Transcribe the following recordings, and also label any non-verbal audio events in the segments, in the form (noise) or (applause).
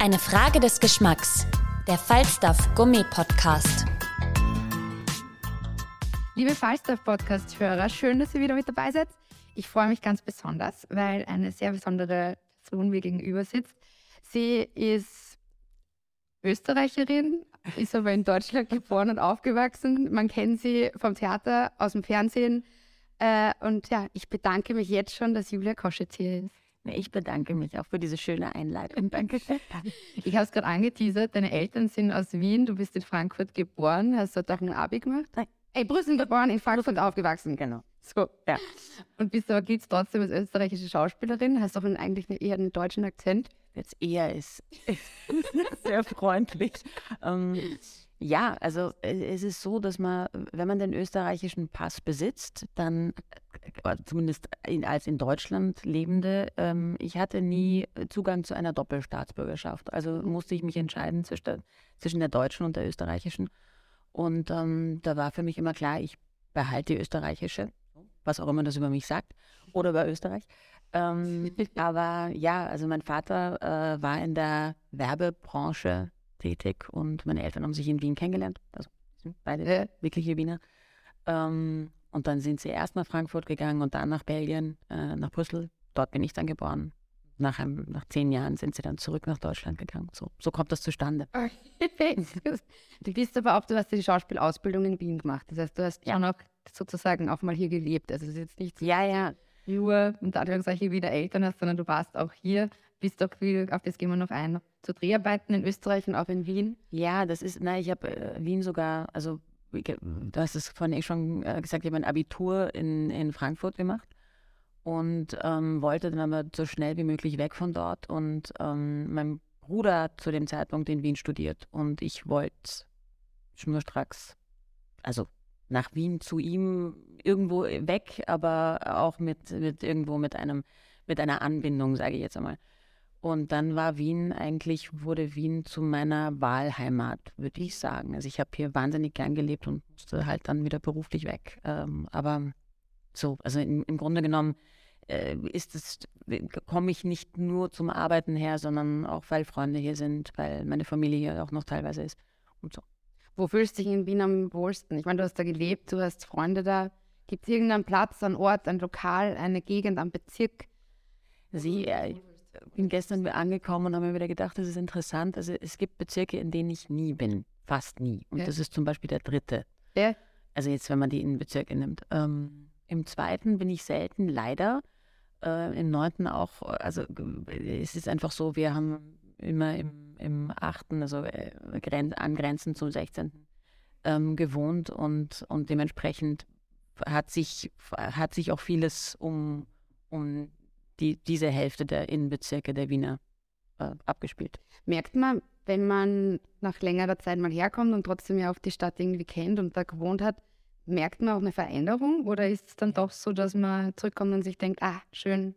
Eine Frage des Geschmacks. Der Falstaff Gummi Podcast. Liebe Falstaff-Podcast-Hörer, schön, dass ihr wieder mit dabei seid. Ich freue mich ganz besonders, weil eine sehr besondere Person mir gegenüber sitzt. Sie ist Österreicherin, ist aber in Deutschland geboren und aufgewachsen. Man kennt sie vom Theater, aus dem Fernsehen. Äh, und ja, ich bedanke mich jetzt schon, dass Julia Koschitz hier ist. Ich bedanke mich auch für diese schöne Einleitung. (laughs) Danke. Ich habe es gerade angeteasert, deine Eltern sind aus Wien, du bist in Frankfurt geboren, hast dort auch ein Abi gemacht? Nein. Ey, Brüssel geboren, in Frankfurt aufgewachsen. Genau. So. Ja. Und bist aber gilt trotzdem als österreichische Schauspielerin, hast auch einen, eigentlich eine, eher einen deutschen Akzent. Jetzt eher ist, (laughs) sehr freundlich. Ähm, ja, also äh, es ist so, dass man, wenn man den österreichischen Pass besitzt, dann, zumindest in, als in Deutschland Lebende, ähm, ich hatte nie Zugang zu einer Doppelstaatsbürgerschaft. Also musste ich mich entscheiden zwischen, zwischen der deutschen und der österreichischen. Und ähm, da war für mich immer klar, ich behalte die österreichische, was auch immer das über mich sagt, oder über Österreich. Ähm, (laughs) aber ja, also mein Vater äh, war in der Werbebranche tätig und meine Eltern haben sich in Wien kennengelernt. Also sind beide wirkliche Wiener. Ähm, und dann sind sie erst nach Frankfurt gegangen und dann nach Belgien, äh, nach Brüssel. Dort bin ich dann geboren. Nach, einem, nach zehn Jahren sind sie dann zurück nach Deutschland gegangen. So, so kommt das zustande. (laughs) du bist aber auch, du hast die Schauspielausbildung in Wien gemacht. Das heißt, du hast Ja. auch sozusagen auch mal hier gelebt. Also es ist jetzt nicht so Ja, ja. nur unter Anführungszeichen wieder Eltern hast, sondern du warst auch hier, bist auch viel, auf das gehen wir noch ein, zu Dreharbeiten in Österreich und auch in Wien. Ja, das ist, na, ich habe äh, Wien sogar, also du hast es vorhin eh schon äh, gesagt, ich habe ein Abitur in, in Frankfurt gemacht und ähm, wollte dann aber so schnell wie möglich weg von dort. Und ähm, mein Bruder hat zu dem Zeitpunkt in Wien studiert und ich wollte schnurstracks, also nach Wien zu ihm irgendwo weg, aber auch mit, mit irgendwo mit einem, mit einer Anbindung, sage ich jetzt einmal. Und dann war Wien eigentlich, wurde Wien zu meiner Wahlheimat, würde ich sagen. Also ich habe hier wahnsinnig gern gelebt und musste halt dann wieder beruflich weg. Ähm, aber so, also im, im Grunde genommen äh, ist es, komme ich nicht nur zum Arbeiten her, sondern auch, weil Freunde hier sind, weil meine Familie hier auch noch teilweise ist und so. Wo fühlst du dich in Wien am wohlsten? Ich meine, du hast da gelebt, du hast Freunde da. Gibt es irgendeinen Platz, einen Ort, ein Lokal, eine Gegend, einen Bezirk? Sie, äh, bin gestern angekommen und habe mir wieder gedacht, das ist interessant. Also es gibt Bezirke, in denen ich nie bin, fast nie. Und Ja. das ist zum Beispiel der dritte. Ja. Also jetzt, wenn man die in Bezirke nimmt. Ähm, Im zweiten bin ich selten, leider. Äh, Im neunten auch. Also äh, es ist einfach so, wir haben immer im, im achten, also äh, gren angrenzend zum 16. Ähm, gewohnt und, und dementsprechend hat sich, hat sich auch vieles um, um die, diese Hälfte der Innenbezirke der Wiener äh, abgespielt. Merkt man, wenn man nach längerer Zeit mal herkommt und trotzdem ja auch die Stadt irgendwie kennt und da gewohnt hat, merkt man auch eine Veränderung? Oder ist es dann doch so, dass man zurückkommt und sich denkt, ah, schön,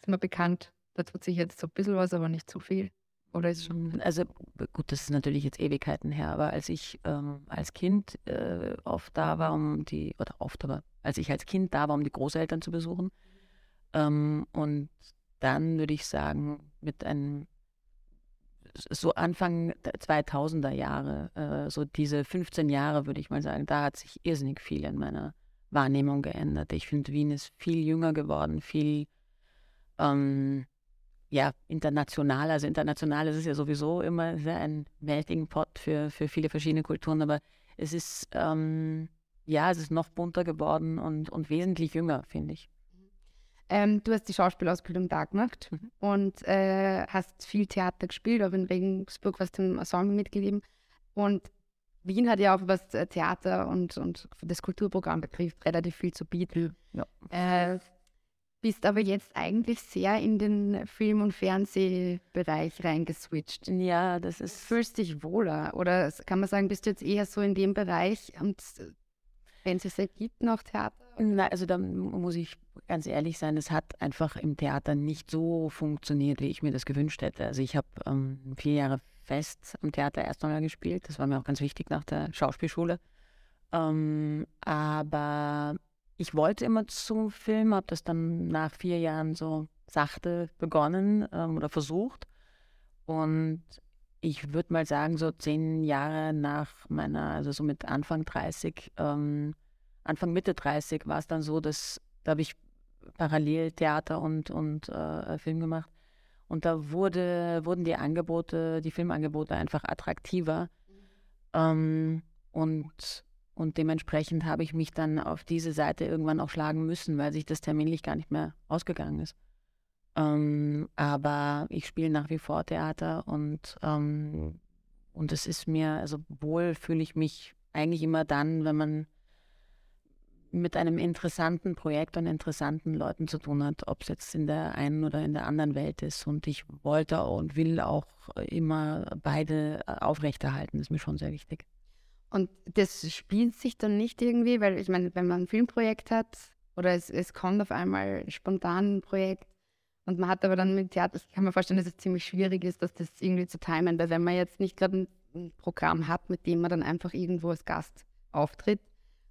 ist mir bekannt, da tut sich jetzt so ein bisschen was, aber nicht zu viel? Oder ist es schon. Also gut, das ist natürlich jetzt Ewigkeiten her, aber als ich ähm, als Kind äh, oft da war, um die, oder oft, aber als ich als Kind da war, um die Großeltern zu besuchen, ähm, und dann würde ich sagen, mit einem so Anfang der 2000er Jahre, äh, so diese 15 Jahre, würde ich mal sagen, da hat sich irrsinnig viel in meiner Wahrnehmung geändert. Ich finde, Wien ist viel jünger geworden, viel ähm, ja, international. Also international ist es ja sowieso immer sehr ein Melting Pot für, für viele verschiedene Kulturen, aber es ist, ähm, ja, es ist noch bunter geworden und, und wesentlich jünger, finde ich. Ähm, du hast die Schauspielausbildung da gemacht Mhm. und äh, hast viel Theater gespielt, auch in Regensburg warst du im Ensemble mitgegeben. Und Wien hat ja auch, was äh, Theater und, und das Kulturprogramm betrifft, relativ viel zu bieten. Ja. Äh, bist aber jetzt eigentlich sehr in den Film- und Fernsehbereich reingeswitcht. Ja, das ist. Fühlst dich wohler? Oder kann man sagen, bist du jetzt eher so in dem Bereich und wenn es es ergibt, noch Theater? Na, also da muss ich ganz ehrlich sein, es hat einfach im Theater nicht so funktioniert, wie ich mir das gewünscht hätte. Also ich habe ähm, vier Jahre fest am Theater erst einmal gespielt. Das war mir auch ganz wichtig nach der Schauspielschule. Ähm, aber ich wollte immer zum Film, habe das dann nach vier Jahren so sachte begonnen ähm, oder versucht. Und ich würde mal sagen, so zehn Jahre nach meiner, also so mit Anfang 30, ähm, Anfang Mitte 30 war es dann so, dass da habe ich parallel Theater und, und äh, Film gemacht. Und da wurde, wurden die Angebote, die Filmangebote einfach attraktiver. Ähm, und und dementsprechend habe ich mich dann auf diese Seite irgendwann auch schlagen müssen, weil sich das terminlich gar nicht mehr ausgegangen ist. Ähm, aber ich spiele nach wie vor Theater und, ähm, und es ist mir, also wohl fühle ich mich eigentlich immer dann, wenn man mit einem interessanten Projekt und interessanten Leuten zu tun hat, ob es jetzt in der einen oder in der anderen Welt ist. Und ich wollte und will auch immer beide aufrechterhalten, das ist mir schon sehr wichtig. Und das spielt sich dann nicht irgendwie, weil ich meine, wenn man ein Filmprojekt hat oder es, es kommt auf einmal spontan ein Projekt und man hat aber dann mit Theater, ich kann mir vorstellen, dass es ziemlich schwierig ist, dass das irgendwie zu timen, weil wenn man jetzt nicht gerade ein, ein Programm hat, mit dem man dann einfach irgendwo als Gast auftritt,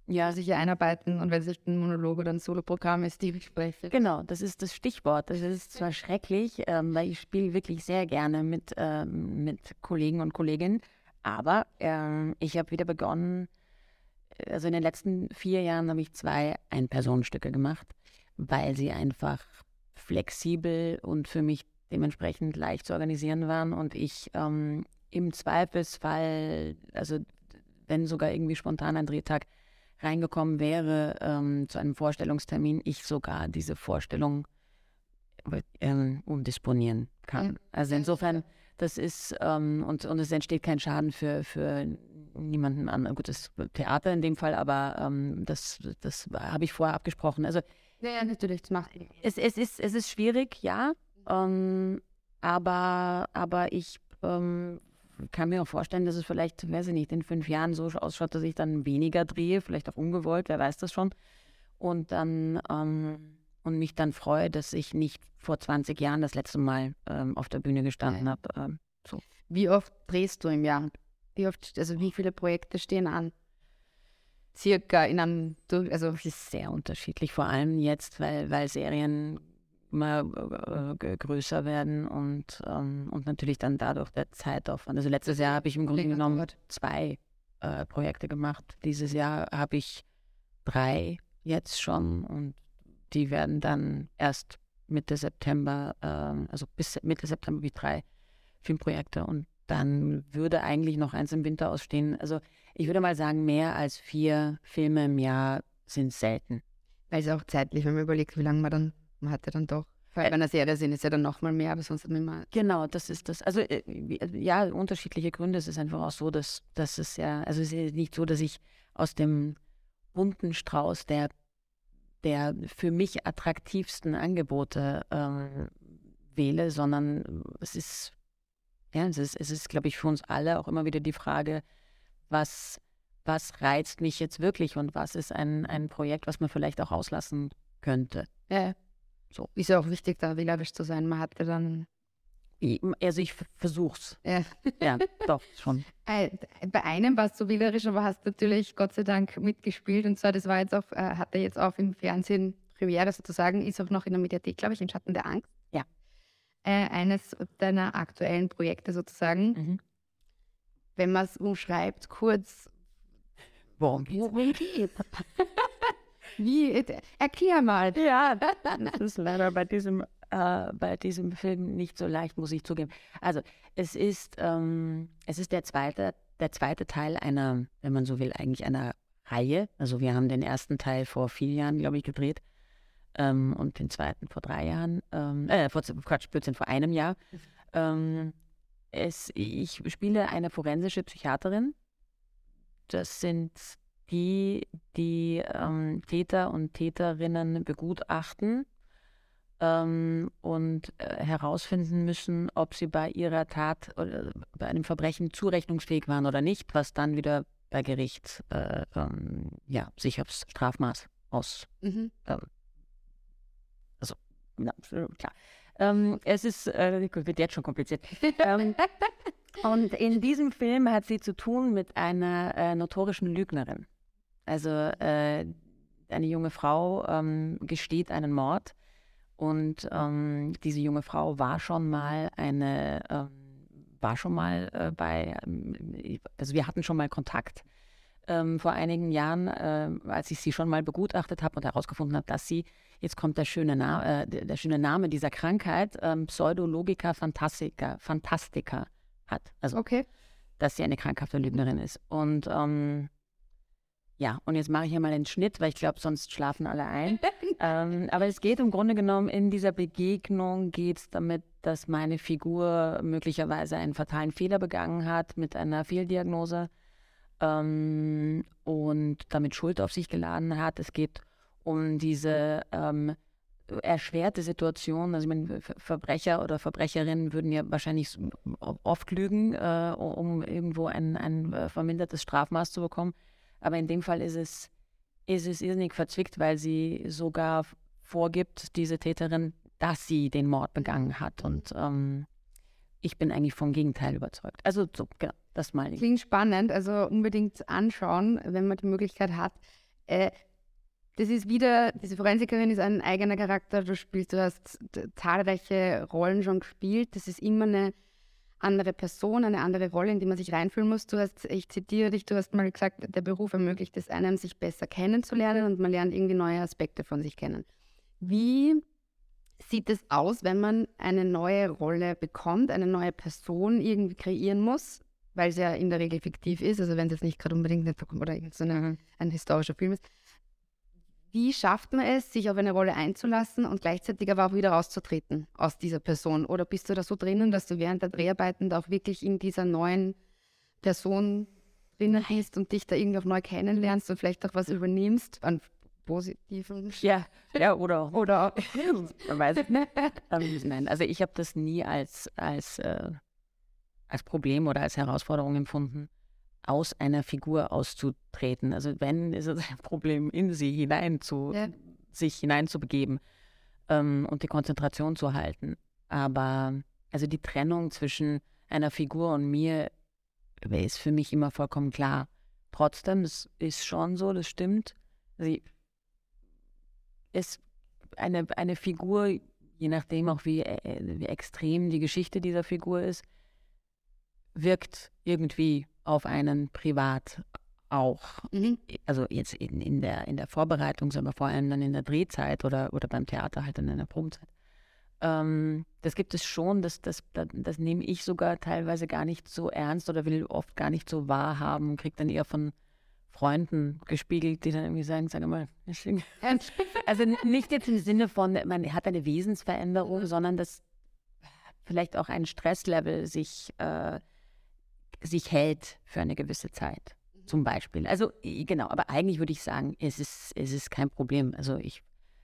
ja, sich einarbeiten und wenn es ein Monolog oder ein Soloprogramm ist, die ich spreche. Genau, das ist das Stichwort. Das ist zwar schrecklich, ähm, weil ich spiele wirklich sehr gerne mit, ähm, mit Kollegen und Kolleginnen. Aber ähm, ich habe wieder begonnen, äh, also in den letzten vier Jahren habe ich zwei Ein-Personen-Stücke gemacht, weil sie einfach flexibel und für mich dementsprechend leicht zu organisieren waren und ich ähm, im Zweifelsfall, also wenn sogar irgendwie spontan ein Drehtag reingekommen wäre ähm, zu einem Vorstellungstermin, ich sogar diese Vorstellung ähm, umdisponieren kann. Ja. Also insofern das ist, ähm, und, und es entsteht kein Schaden für, für niemanden an. Gut, das Theater in dem Fall, aber ähm, das, das habe ich vorher abgesprochen. Also, ja, ja natürlich, das macht. Es, es, ist, es ist schwierig, ja. Ähm, aber, aber ich ähm, kann mir auch vorstellen, dass es vielleicht, weiß ich nicht, in fünf Jahren so ausschaut, dass ich dann weniger drehe, vielleicht auch ungewollt, wer weiß das schon. Und dann ähm, und mich dann freue, dass ich nicht vor 20 Jahren das letzte Mal ähm, auf der Bühne gestanden habe. Ähm, so. Wie oft drehst du im Jahr? Wie oft, also wie viele Projekte stehen an? Circa in einem, also es ist sehr unterschiedlich, vor allem jetzt, weil, weil Serien immer äh, größer werden und, ähm, und natürlich dann dadurch der Zeitaufwand. Also letztes Jahr habe ich im Grunde genommen zwei äh, Projekte gemacht. Dieses Jahr habe ich drei jetzt schon und die werden dann erst Mitte September, äh, also bis Mitte September wie drei Filmprojekte und dann würde eigentlich noch eins im Winter ausstehen. Also ich würde mal sagen, mehr als vier Filme im Jahr sind selten. Weil es auch zeitlich, wenn man überlegt, wie lange man dann, man hat ja dann doch vor allem, wenn eine Serie sind, ist ja dann nochmal mehr, aber sonst hat man immer. Genau, das ist das. Also, äh, ja, unterschiedliche Gründe. Es ist einfach auch so, dass, dass es ja, also es ist nicht so, dass ich aus dem bunten Strauß der der für mich attraktivsten Angebote ähm, wähle, sondern es ist, ja, es ist, es ist, glaube ich, für uns alle auch immer wieder die Frage, was, was reizt mich jetzt wirklich und was ist ein, ein Projekt, was man vielleicht auch auslassen könnte. Ja, so. Ist ja auch wichtig, da wählerisch zu sein. Man hatte dann also ich versuch's. Ja. (laughs) ja, doch, schon. Äh, bei einem warst du wählerisch, aber hast natürlich Gott sei Dank mitgespielt. Und zwar, das war jetzt auch, äh, hat er jetzt auch im Fernsehen Premiere sozusagen, ist auch noch in der Mediathek, glaube ich, in Schatten der Angst. Äh, eines deiner aktuellen Projekte sozusagen. Mhm. Wenn man es umschreibt, kurz. Worum geht's? (laughs) Wie? Erklär mal. Ja, das ist leider bei diesem äh, bei diesem Film nicht so leicht, muss ich zugeben. Also es ist, ähm, es ist der zweite, der zweite Teil einer, wenn man so will, eigentlich einer Reihe. Also wir haben den ersten Teil vor vier Jahren, glaube ich, gedreht ähm, und den zweiten vor drei Jahren, ähm, äh, vor, Quatsch, Blödsinn, vor einem Jahr. Ähm, es, ich spiele eine forensische Psychiaterin, das sind die, die ähm, Täter und Täterinnen begutachten ähm, und äh, herausfinden müssen, ob sie bei ihrer Tat oder bei einem Verbrechen zurechnungsfähig waren oder nicht, was dann wieder bei Gericht äh, ähm, ja, sich aufs Strafmaß aus. Mhm. Also, na, klar. Ähm, es ist, äh, wird jetzt schon kompliziert. Ähm, und in diesem Film hat sie zu tun mit einer äh, notorischen Lügnerin. Also äh, eine junge Frau ähm, gesteht einen Mord und ähm, diese junge Frau war schon mal eine, ähm, war schon mal äh, bei, also wir hatten schon mal Kontakt ähm, vor einigen Jahren, äh, als ich sie schon mal begutachtet habe und herausgefunden habe, dass sie, jetzt kommt der schöne, Na äh, der, schöne Name dieser Krankheit, ähm, Pseudologica Fantastica, Fantastica hat. Also, okay. dass sie eine krankhafte Lügnerin ist. Und ähm, ja, und jetzt mache ich hier mal den Schnitt, weil ich glaube, sonst schlafen alle ein. (laughs) ähm, aber es geht im Grunde genommen in dieser Begegnung geht es damit, dass meine Figur möglicherweise einen fatalen Fehler begangen hat mit einer Fehldiagnose ähm, und damit Schuld auf sich geladen hat. Es geht um diese ähm, erschwerte Situation. Also ich meine, Verbrecher oder Verbrecherinnen würden ja wahrscheinlich oft lügen, äh, um irgendwo ein, ein äh, vermindertes Strafmaß zu bekommen. Aber in dem Fall ist es, ist es irrsinnig verzwickt, weil sie sogar vorgibt, diese Täterin, dass sie den Mord begangen hat. Und ähm, ich bin eigentlich vom Gegenteil überzeugt. Also so, genau, das meine ich. Klingt spannend, also unbedingt anschauen, wenn man die Möglichkeit hat. Äh, das ist wieder, diese Forensikerin ist ein eigener Charakter. Du spielst, du hast zahlreiche Rollen schon gespielt. Das ist immer eine andere Person, eine andere Rolle, in die man sich reinfühlen muss. Du hast, ich zitiere dich, du hast mal gesagt, der Beruf ermöglicht es einem, sich besser kennenzulernen und man lernt irgendwie neue Aspekte von sich kennen. Wie sieht es aus, wenn man eine neue Rolle bekommt, eine neue Person irgendwie kreieren muss, weil es ja in der Regel fiktiv ist, also wenn es jetzt nicht gerade unbedingt eine, oder so eine, ein historischer Film ist. Wie schafft man es, sich auf eine Rolle einzulassen und gleichzeitig aber auch wieder rauszutreten aus dieser Person? Oder bist du da so drinnen, dass du während der Dreharbeiten da auch wirklich in dieser neuen Person drinnen bist und dich da irgendwie auch neu kennenlernst und vielleicht auch was übernimmst an positiven? (laughs) Ja, ja oder oder (laughs) man weiß nicht. Nein, also ich habe das nie als als äh, als Problem oder als Herausforderung empfunden aus einer Figur auszutreten. Also wenn, ist es ein Problem, in sie hinein zu, ja. sich hineinzubegeben ähm, und die Konzentration zu halten. Aber also die Trennung zwischen einer Figur und mir ist für mich immer vollkommen klar. Trotzdem, es ist schon so, das stimmt. Sie ist eine, eine Figur, je nachdem auch wie, äh, wie extrem die Geschichte dieser Figur ist, wirkt irgendwie auf einen privat auch. Mhm. Also jetzt in, in, der, in der Vorbereitung, aber vor allem dann in der Drehzeit oder, oder beim Theater halt dann in der Probenzeit. Ähm, das gibt es schon, das, das, das, das, nehme ich sogar teilweise gar nicht so ernst oder will oft gar nicht so wahrhaben, kriege dann eher von Freunden gespiegelt, die dann irgendwie sagen, sag mal, also nicht jetzt im Sinne von, man hat eine Wesensveränderung, sondern dass vielleicht auch ein Stresslevel sich äh, sich hält für eine gewisse Zeit, mhm. zum Beispiel. Also genau, aber eigentlich würde ich sagen, es ist, es ist kein Problem. Also ich,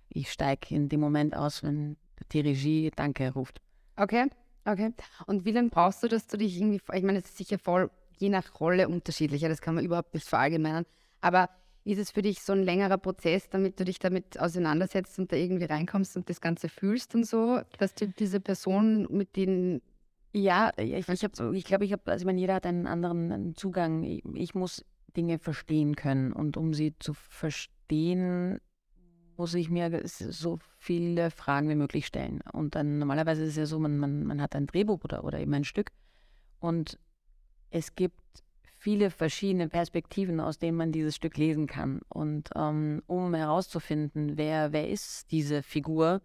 ich steige in dem Moment aus, wenn die Regie Danke ruft. Okay, okay. Und wie lange brauchst du, dass du dich irgendwie, ich meine, es ist sicher voll je nach Rolle unterschiedlicher, das kann man überhaupt nicht verallgemeinern, aber ist es für dich so ein längerer Prozess, damit du dich damit auseinandersetzt und da irgendwie reinkommst und das Ganze fühlst und so, dass du diese Person, mit denen ja, ich, ich, ich glaube, ich habe, also ich meine, jeder hat einen anderen Zugang. Ich, ich, muss Dinge verstehen können und um sie zu verstehen, muss ich mir so viele Fragen wie möglich stellen. Und dann normalerweise ist es ja so, man, man, man hat ein Drehbuch oder, oder eben ein Stück und es gibt viele verschiedene Perspektiven, aus denen man dieses Stück lesen kann. Und ähm, um herauszufinden, wer, wer ist diese Figur,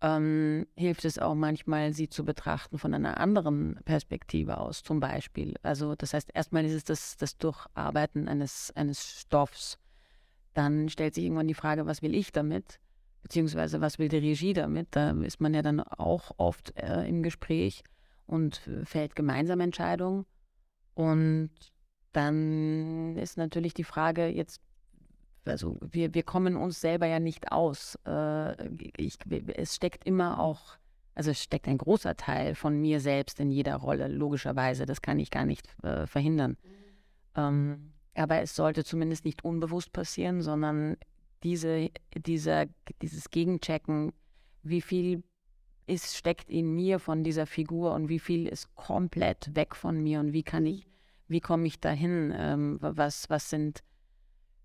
ähm, hilft es auch manchmal, sie zu betrachten von einer anderen Perspektive aus, zum Beispiel. Also das heißt, erstmal ist es das, das Durcharbeiten eines, eines Stoffs. Dann stellt sich irgendwann die Frage, was will ich damit? Beziehungsweise was will die Regie damit? Da ist man ja dann auch oft äh, im Gespräch und fällt gemeinsam Entscheidungen. Und dann ist natürlich die Frage jetzt, also wir, wir kommen uns selber ja nicht aus. Äh, ich, es steckt immer auch, also es steckt ein großer Teil von mir selbst in jeder Rolle, logischerweise. Das kann ich gar nicht äh, verhindern. Mhm. Ähm, aber es sollte zumindest nicht unbewusst passieren, sondern diese, dieser, dieses Gegenchecken, wie viel ist, steckt in mir von dieser Figur und wie viel ist komplett weg von mir und wie kann ich, wie komme ich dahin? Ähm, was, was sind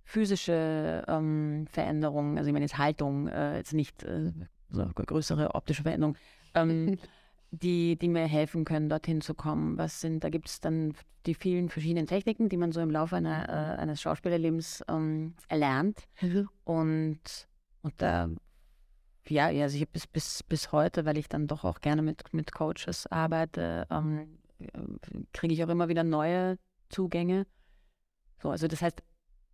physische ähm, Veränderungen, also ich meine jetzt Haltung, äh, jetzt nicht äh, so größere optische Veränderungen, ähm, (laughs) die, die mir helfen können, dorthin zu kommen. Was sind, da gibt es dann die vielen verschiedenen Techniken, die man so im Laufe einer, äh, eines Schauspielerlebens ähm, erlernt. Mhm. Und, und da, ja, also ich bis, bis, bis heute, weil ich dann doch auch gerne mit, mit Coaches arbeite, ähm, kriege ich auch immer wieder neue Zugänge. So, also das heißt,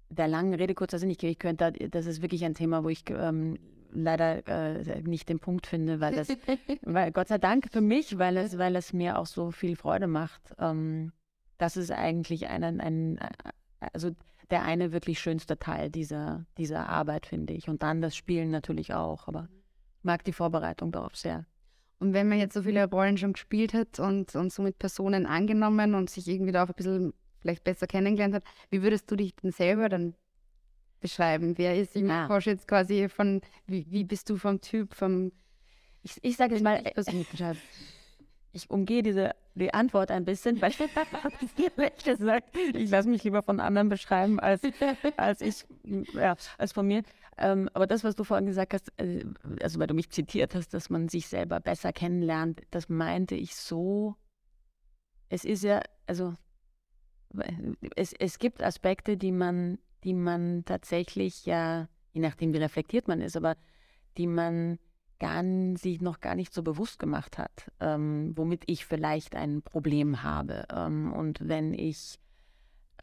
der langen Rede kurzer Sinn, ich, ich könnte, das ist wirklich ein Thema, wo ich ähm, leider äh, nicht den Punkt finde, weil das, (laughs) weil Gott sei Dank für mich, weil es, weil es mir auch so viel Freude macht. Ähm, das ist eigentlich ein, ein, also der eine wirklich schönste Teil dieser, dieser Arbeit, finde ich. Und dann das Spielen natürlich auch, aber mag die Vorbereitung darauf sehr. Und wenn man jetzt so viele Rollen schon gespielt hat und, und so mit Personen angenommen und sich irgendwie da auch ein bisschen vielleicht besser kennengelernt hat, wie würdest du dich denn selber dann beschreiben? Wer ist im ah. Porsche jetzt quasi von, wie, wie bist du vom Typ, vom... Ich, ich sage jetzt mal, äh, (laughs) ich umgehe diese die Antwort ein bisschen, weil (laughs) ich gesagt, ich lasse mich lieber von anderen beschreiben als, (laughs) als ich, ja, als von mir. Ähm, aber das, was du vorhin gesagt hast, äh, also weil du mich zitiert hast, dass man sich selber besser kennenlernt, das meinte ich so. Es ist ja, also es, es gibt Aspekte, die man, die man tatsächlich ja, je nachdem wie reflektiert man ist, aber die man gar, sich noch gar nicht so bewusst gemacht hat, ähm, womit ich vielleicht ein Problem habe. Ähm, und wenn ich,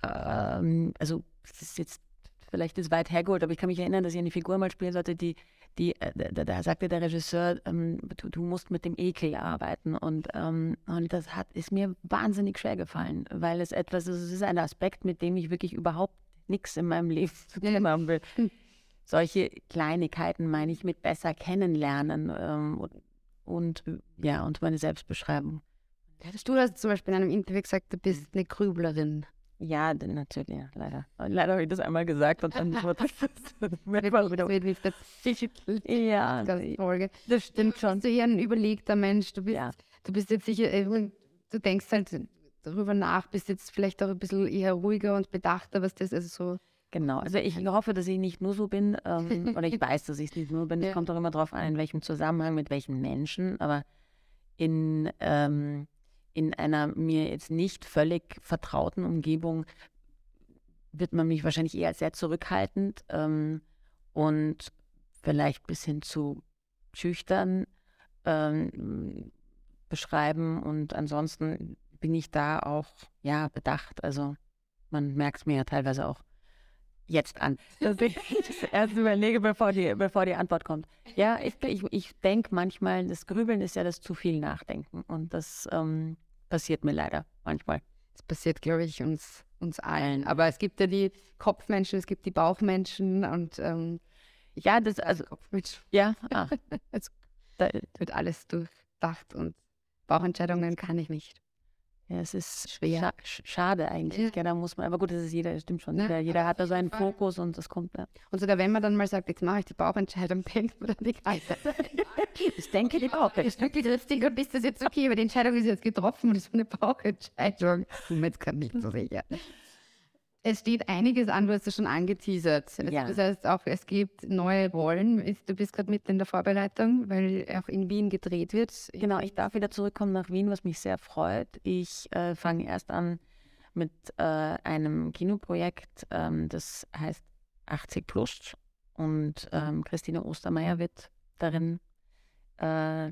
ähm, also das ist jetzt vielleicht ist weit hergeholt, aber ich kann mich erinnern, dass ich eine Figur mal spielen sollte, die, die äh, da, da, sagte der Regisseur, ähm, du, du, musst mit dem Ekel arbeiten. Und, ähm, und das hat, ist mir wahnsinnig schwer gefallen, weil es etwas ist, es ist ein Aspekt, mit dem ich wirklich überhaupt nichts in meinem Leben zu tun haben will. Hm solche Kleinigkeiten meine ich mit besser kennenlernen ähm, und, und, ja, und meine Selbstbeschreibung. Hättest du das zum Beispiel in einem Interview gesagt, du bist eine Grüblerin? Ja, natürlich, ja, leider. Leider habe ich das einmal gesagt und dann wurde das (laughs) (laughs) wieder. ja, das stimmt schon. Du bist eher ein überlegter Mensch. Du bist, ja. du bist jetzt sicher, äh, du denkst halt darüber nach, bist jetzt vielleicht auch ein bisschen eher ruhiger und bedachter, was das also so Genau, also ich hoffe, dass ich nicht nur so bin, ähm, oder ich (laughs) weiß, dass ich es nicht nur bin. Es ja. kommt auch immer darauf an, in welchem Zusammenhang, mit welchen Menschen, aber in, ähm, in einer mir jetzt nicht völlig vertrauten Umgebung wird man mich wahrscheinlich eher sehr zurückhaltend ähm, und vielleicht bis hin zu schüchtern ähm, beschreiben. Und ansonsten bin ich da auch ja bedacht. Also man merkt es mir ja teilweise auch jetzt an, (laughs) dass ich das erst überlege, bevor die, bevor die Antwort kommt. Ja, ich, ich, ich denke manchmal, das Grübeln ist ja das zu viel Nachdenken und das ähm, passiert mir leider manchmal. Das passiert, glaube ich, uns, uns allen. Aber es gibt ja die Kopfmenschen, es gibt die Bauchmenschen und ähm, ja, das also Kopfmensch. Ja, (laughs) ah. da wird alles durchdacht und Bauchentscheidungen kann ich nicht. Ja, es ist schwer. Scha schade eigentlich. Ja. da muss man, aber gut, das ist jeder, das stimmt schon. Ja, jeder, hat da so einen Fokus und das kommt. Ja. Und sogar wenn man dann mal sagt, jetzt mache ich die Bauchentscheidung, (laughs) denkt man dann die ganze Ich denke die Bauch. Ich wirklich richtig und ist das jetzt okay, aber die Entscheidung ist jetzt getroffen und es ist eine Bauchentscheidung. Jetzt kann nicht so sicher. Es steht einiges an, du hast es schon angeteasert. Ja. Das heißt auch, es gibt neue Rollen. Du bist gerade mitten in der Vorbereitung, weil auch in Wien gedreht wird. Genau, ich darf wieder zurückkommen nach Wien, was mich sehr freut. Ich äh, fange erst an mit äh, einem Kinoprojekt, ähm, das heißt 80 Plus. Und ähm, Christine Ostermeier wird darin äh,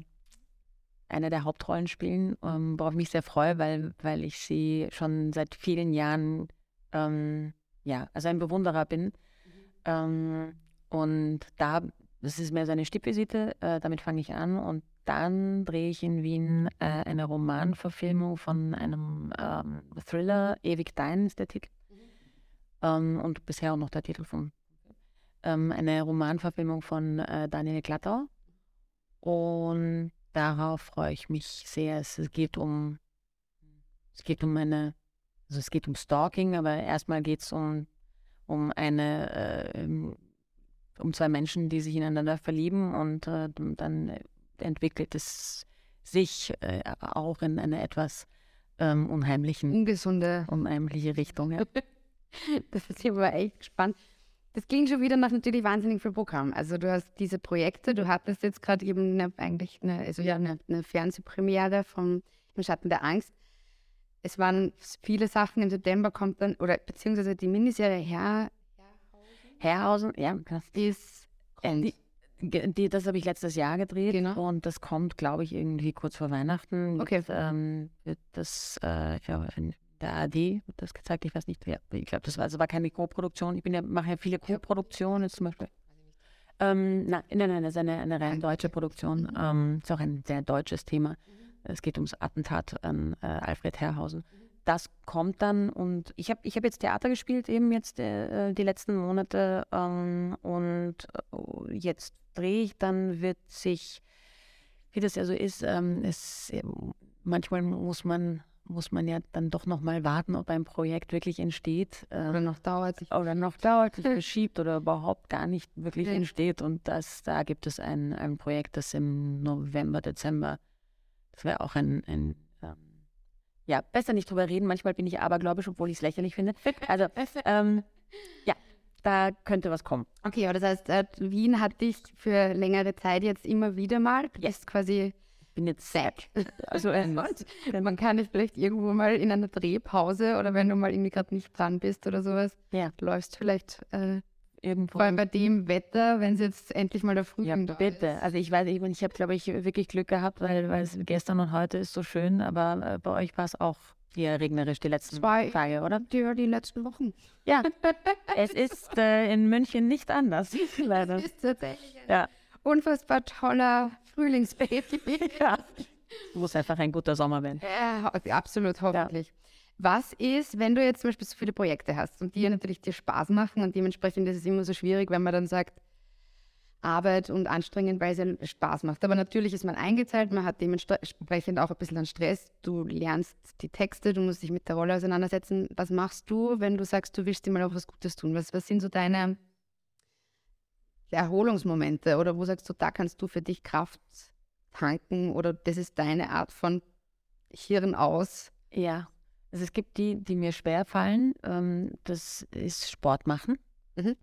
eine der Hauptrollen spielen, ähm, worauf ich mich sehr freue, weil, weil ich sie schon seit vielen Jahren ähm, ja, also ein Bewunderer bin. Mhm. Ähm, und da, das ist mehr so eine Stippvisite, äh, damit fange ich an und dann drehe ich in Wien äh, eine Romanverfilmung von einem ähm, Thriller, Ewig Dein ist der Titel. ähm, und bisher auch noch der Titel von ähm, eine Romanverfilmung von äh, Daniel Glattau. Und darauf freue ich mich sehr. Es geht um, es geht um eine, also es geht um Stalking, aber erstmal geht es um, um eine, äh, um zwei Menschen, die sich ineinander verlieben und äh, dann entwickelt es sich äh, auch in eine etwas ähm, unheimlichen, ungesunde, unheimliche Richtung. Ja. (laughs) das ist aber echt gespannt. Das klingt schon wieder nach natürlich wahnsinnig viel Programm. Also du hast diese Projekte, du hattest jetzt gerade eben eine, eigentlich eine, also ja, eine, eine Fernsehpremiere vom Im Schatten der Angst. Es waren viele Sachen. Im September kommt dann, oder beziehungsweise die Miniserie Herr, Herrhausen, ja, ist die, die, das habe ich letztes Jahr gedreht genau. und das kommt, glaube ich, irgendwie kurz vor Weihnachten. Okay. Wird, ähm, wird das äh, ja, der ARD wird das gezeigt. Ich weiß nicht, wer. Ich glaube, das war, also war keine Co-Produktion. Ich bin ja, mache ja viele Co-Produktionen zum Beispiel. Ähm, nein, nein, nein, das ist eine, eine rein deutsche Produktion. Mhm. Ähm, ist auch ein sehr deutsches Thema. Es geht ums Attentat an äh, Alfred Herrhausen. Das kommt dann und ich habe ich hab jetzt Theater gespielt, eben jetzt äh, die letzten Monate. Ähm, und äh, jetzt drehe ich, dann wird sich, wie das ja so ist, ähm, es, manchmal muss man muss man ja dann doch noch mal warten, ob ein Projekt wirklich entsteht. Äh, oder noch dauert. Sich oder noch dauert, sich (laughs) verschiebt oder überhaupt gar nicht wirklich entsteht. Und das, da gibt es ein, ein Projekt, das im November, Dezember, das wäre auch ein, ein ähm, ja, besser nicht drüber reden. Manchmal bin ich abergläubisch, obwohl ich es lächerlich finde. (laughs) Also, ähm, ja, da könnte was kommen. Okay, aber das heißt, äh, Wien hat dich für längere Zeit jetzt immer wieder mal, yes. quasi bin jetzt sad. Also (laughs) äh, man kann nicht vielleicht irgendwo mal in einer Drehpause oder wenn du mal irgendwie gerade nicht dran bist oder sowas, ja. läufst vielleicht äh, irgendwo. Vor allem bei dem Wetter, wenn es jetzt endlich mal der Frühling ja, da bitte. Ist. Also ich weiß, ich, ich habe, glaube ich, wirklich Glück gehabt, weil, weil es gestern und heute ist so schön, aber äh, bei euch war es auch hier regnerisch die letzten Zwei Tage, oder? Die, die letzten Wochen. Ja, (laughs) es ist äh, in München nicht anders, (laughs) leider. Es ist tatsächlich ja. unfassbar toller Frühlingsbaby. (laughs) ja. Muss einfach ein guter Sommer werden. Ja, absolut, hoffentlich. Ja. Was ist, wenn du jetzt zum Beispiel so viele Projekte hast und die natürlich dir Spaß machen und dementsprechend ist es immer so schwierig, wenn man dann sagt, Arbeit und anstrengend, weil es ja Spaß macht. Aber natürlich ist man eingeteilt, man hat dementsprechend auch ein bisschen an Stress. Du lernst die Texte, du musst dich mit der Rolle auseinandersetzen. Was machst du, wenn du sagst, du willst dir mal auch was Gutes tun? Was, was sind so deine Erholungsmomente oder wo sagst du, da kannst du für dich Kraft tanken oder das ist deine Art von Hirn aus? Ja, also es gibt die, die mir schwer fallen. Ähm, das ist Sport machen. Mhm.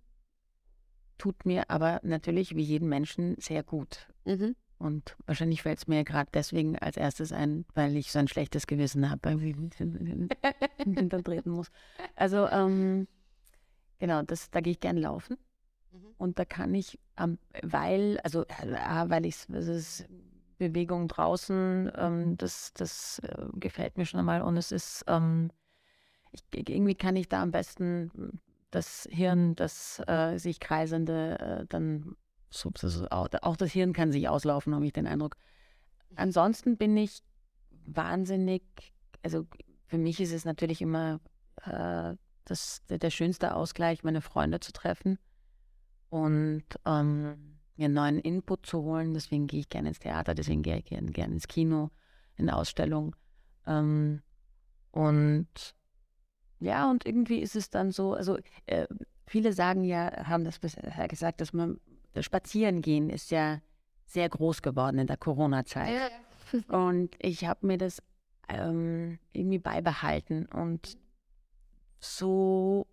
Tut mir aber natürlich wie jeden Menschen sehr gut. Mhm. Und wahrscheinlich fällt es mir gerade deswegen als erstes ein, weil ich so ein schlechtes Gewissen habe, weil ich (laughs) hintertreten muss. Also, ähm, genau, das, da gehe ich gern laufen. Mhm. Und da kann ich, ähm, weil, also äh, weil ich es ist Bewegung draußen, ähm, das, das äh, gefällt mir schon einmal. Und es ist, ähm, ich, irgendwie kann ich da am besten das Hirn, das äh, sich kreisende, äh, dann so, so, auch das Hirn kann sich auslaufen, habe ich den Eindruck. Ansonsten bin ich wahnsinnig, also für mich ist es natürlich immer äh, das, der, der schönste Ausgleich, meine Freunde zu treffen und ähm, mir einen neuen Input zu holen. Deswegen gehe ich gerne ins Theater, deswegen gehe ich gerne, gerne ins Kino, in Ausstellung. Ähm, und ja, und irgendwie ist es dann so, also äh, viele sagen ja, haben das bisher gesagt, dass man das Spazierengehen ist ja sehr groß geworden in der Corona-Zeit. Ja. (laughs) Und ich habe mir das ähm, irgendwie beibehalten und so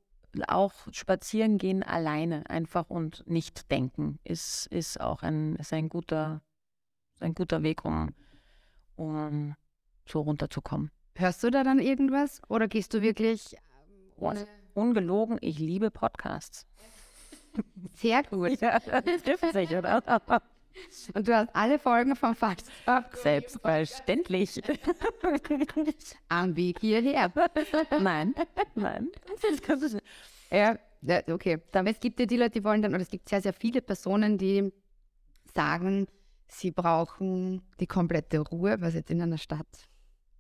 auch spazieren gehen alleine einfach und nicht denken ist, ist auch ein, ist ein, guter, ein guter Weg, um, um so runterzukommen. Hörst du da dann irgendwas oder gehst du wirklich ohne... Ungelogen, ich liebe Podcasts. Sehr (laughs) gut. Ja, das trifft sich, oder? Und du hast alle Folgen vom Falstaff. Selbstverständlich. Am Weg hierher. Nein, nein. Ja, okay. Es gibt ja die Leute, die wollen dann, oder es gibt sehr, sehr viele Personen, die sagen, sie brauchen die komplette Ruhe, was jetzt in einer Stadt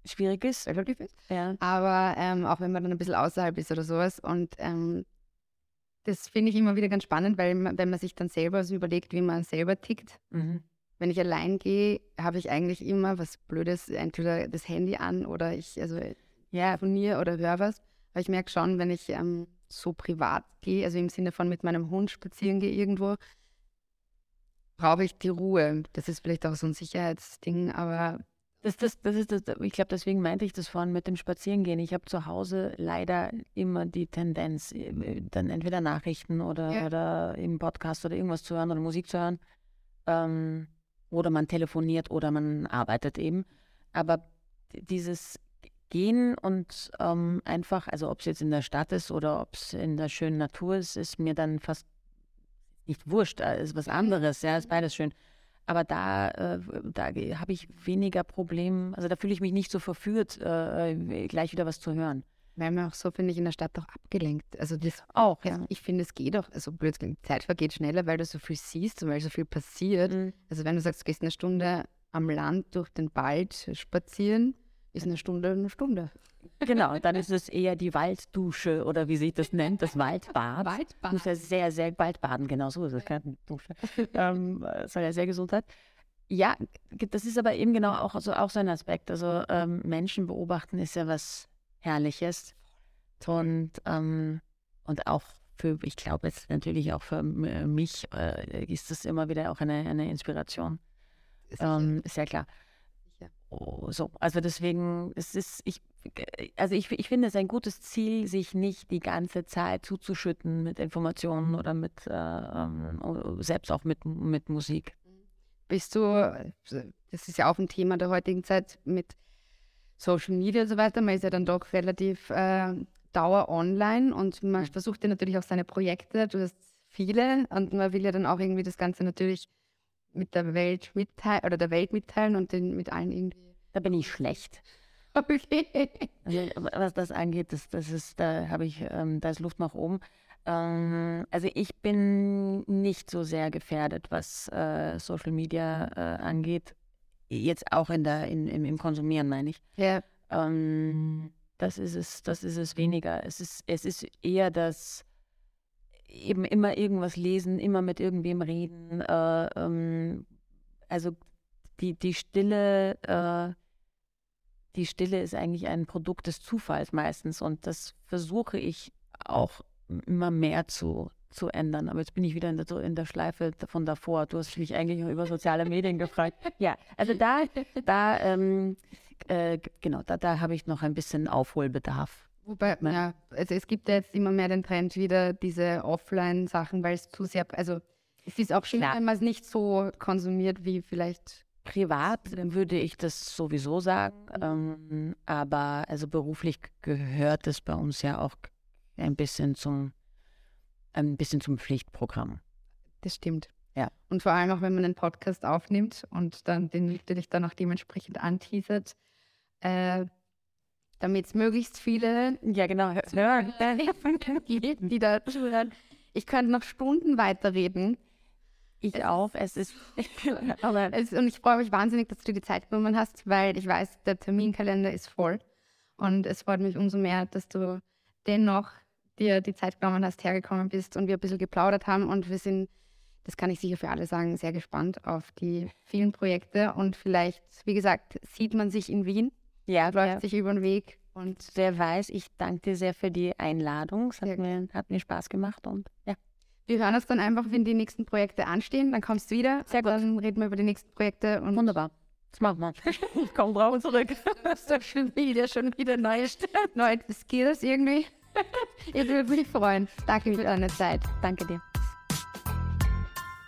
schwierig ist. Relativ ist. Ja. Aber ähm, auch wenn man dann ein bisschen außerhalb ist oder sowas und ähm, das finde ich immer wieder ganz spannend, weil man, wenn man sich dann selber so überlegt, wie man selber tickt. Mhm. Wenn ich allein gehe, habe ich eigentlich immer was Blödes, entweder das Handy an oder ich also Ja, telefoniere oder höre was. Aber ich merke schon, wenn ich ähm, so privat gehe, also im Sinne von mit meinem Hund spazieren gehe irgendwo, brauche ich die Ruhe. Das ist vielleicht auch so ein Sicherheitsding, aber Das, das, das ist das, ich glaube, deswegen meinte ich das vorhin mit dem Spazierengehen. Ich habe zu Hause leider immer die Tendenz, äh, dann entweder Nachrichten oder, Ja. oder im Podcast oder irgendwas zu hören oder Musik zu hören. Ähm, oder man telefoniert oder man arbeitet eben. Aber dieses Gehen und ähm, einfach, also ob es jetzt in der Stadt ist oder ob es in der schönen Natur ist, ist mir dann fast nicht wurscht, äh, ist was anderes, ja, ist beides schön. Aber da, äh, da habe ich weniger Problem, also da fühle ich mich nicht so verführt, äh, gleich wieder was zu hören. weil man auch so, finde ich, in der Stadt auch abgelenkt. Also das Auch, also ich finde, es geht auch, also blöd, klingt, Zeit vergeht schneller, weil du so viel siehst und weil so viel passiert. Mhm. Also wenn du sagst, du gehst eine Stunde am Land durch den Wald spazieren, ist eine Stunde eine Stunde. Genau, dann ist es eher die Walddusche oder wie sich das nennt, das Waldbad. Waldbad. Muss ja sehr, sehr Waldbaden, genau so ist es, keine Dusche. ähm, äh, soll ja sehr gesund sein. Ja, das ist aber eben genau auch so, auch so ein Aspekt. Also ähm, Menschen beobachten ist ja was Herrliches. Und, ähm, und auch für, ich glaube jetzt natürlich auch für äh, mich äh, ist das immer wieder auch eine, eine Inspiration. Ähm, ist ja klar. Oh, so, also deswegen, es ist, ich, also ich, ich finde es ein gutes Ziel, sich nicht die ganze Zeit zuzuschütten mit Informationen oder mit, äh, ähm, selbst auch mit, mit Musik. Bist du, das ist ja auch ein Thema der heutigen Zeit mit Social Media und so weiter, man ist ja dann doch relativ äh, dauer online und man versucht ja natürlich auch seine Projekte, du hast viele und man will ja dann auch irgendwie das Ganze natürlich mit der Welt mitteilen oder der Welt mitteilen und den, mit allen irgendwie. Da bin ich schlecht. (laughs) Okay. Also, was das angeht, das, das ist, da habe ich, ähm, da ist Luft nach oben. Ähm, also ich bin nicht so sehr gefährdet, was äh, Social Media äh, angeht. Jetzt auch in der, in, im, im Konsumieren, meine ich. Ja, Ähm, das ist es, das ist es weniger. Es ist, es ist eher das eben immer irgendwas lesen, immer mit irgendwem reden. Äh, ähm, also die, die Stille, äh, die Stille ist eigentlich ein Produkt des Zufalls meistens und das versuche ich auch immer mehr zu, zu ändern. Aber jetzt bin ich wieder in der, in der Schleife von davor. Du hast mich eigentlich noch über soziale Medien gefragt. (laughs) Ja, also da, da ähm, äh, genau, da, da habe ich noch ein bisschen Aufholbedarf. Wobei, ja, also es gibt ja jetzt immer mehr den Trend wieder, diese Offline-Sachen, weil es zu sehr, also es ist auch schön, wenn man es nicht so konsumiert wie vielleicht Privat würde ich das sowieso sagen, ähm, aber also beruflich gehört es bei uns ja auch ein bisschen zum ein bisschen zum Pflichtprogramm. Das stimmt. Ja. Und vor allem auch, wenn man einen Podcast aufnimmt und dann den natürlich dann auch dementsprechend anteasert, äh, damit es möglichst viele Ja, genau. Hören. (laughs) (laughs) die da zuhören. Ich könnte noch Stunden weiterreden. Ich auch. Es ist (laughs) aber Es, und ich freue mich wahnsinnig, dass du dir die Zeit genommen hast, weil ich weiß, der Terminkalender ist voll. Und es freut mich umso mehr, dass du dennoch dir die Zeit genommen hast, hergekommen bist und wir ein bisschen geplaudert haben. Und wir sind, das kann ich sicher für alle sagen, sehr gespannt auf die vielen Projekte. Und vielleicht, wie gesagt, sieht man sich in Wien, ja, läuft ja. sich über den Weg. Und Wer weiß, ich danke dir sehr für die Einladung. Es hat mir, hat mir Spaß gemacht und ja. wir hören uns dann einfach, wenn die nächsten Projekte anstehen. Dann kommst du wieder. Sehr gut. Dann reden wir über die nächsten Projekte. Und Wunderbar. Das machen wir. (laughs) Ich komme drauf zurück. Du hast doch schon wieder, schon wieder neue, neue Skills irgendwie. Ich würde mich freuen. Danke für deine Zeit. Danke dir.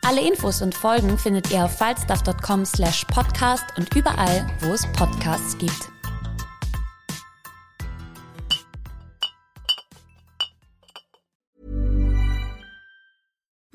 Alle Infos und Folgen findet ihr auf falstaff.com slash podcast und überall, wo es Podcasts gibt.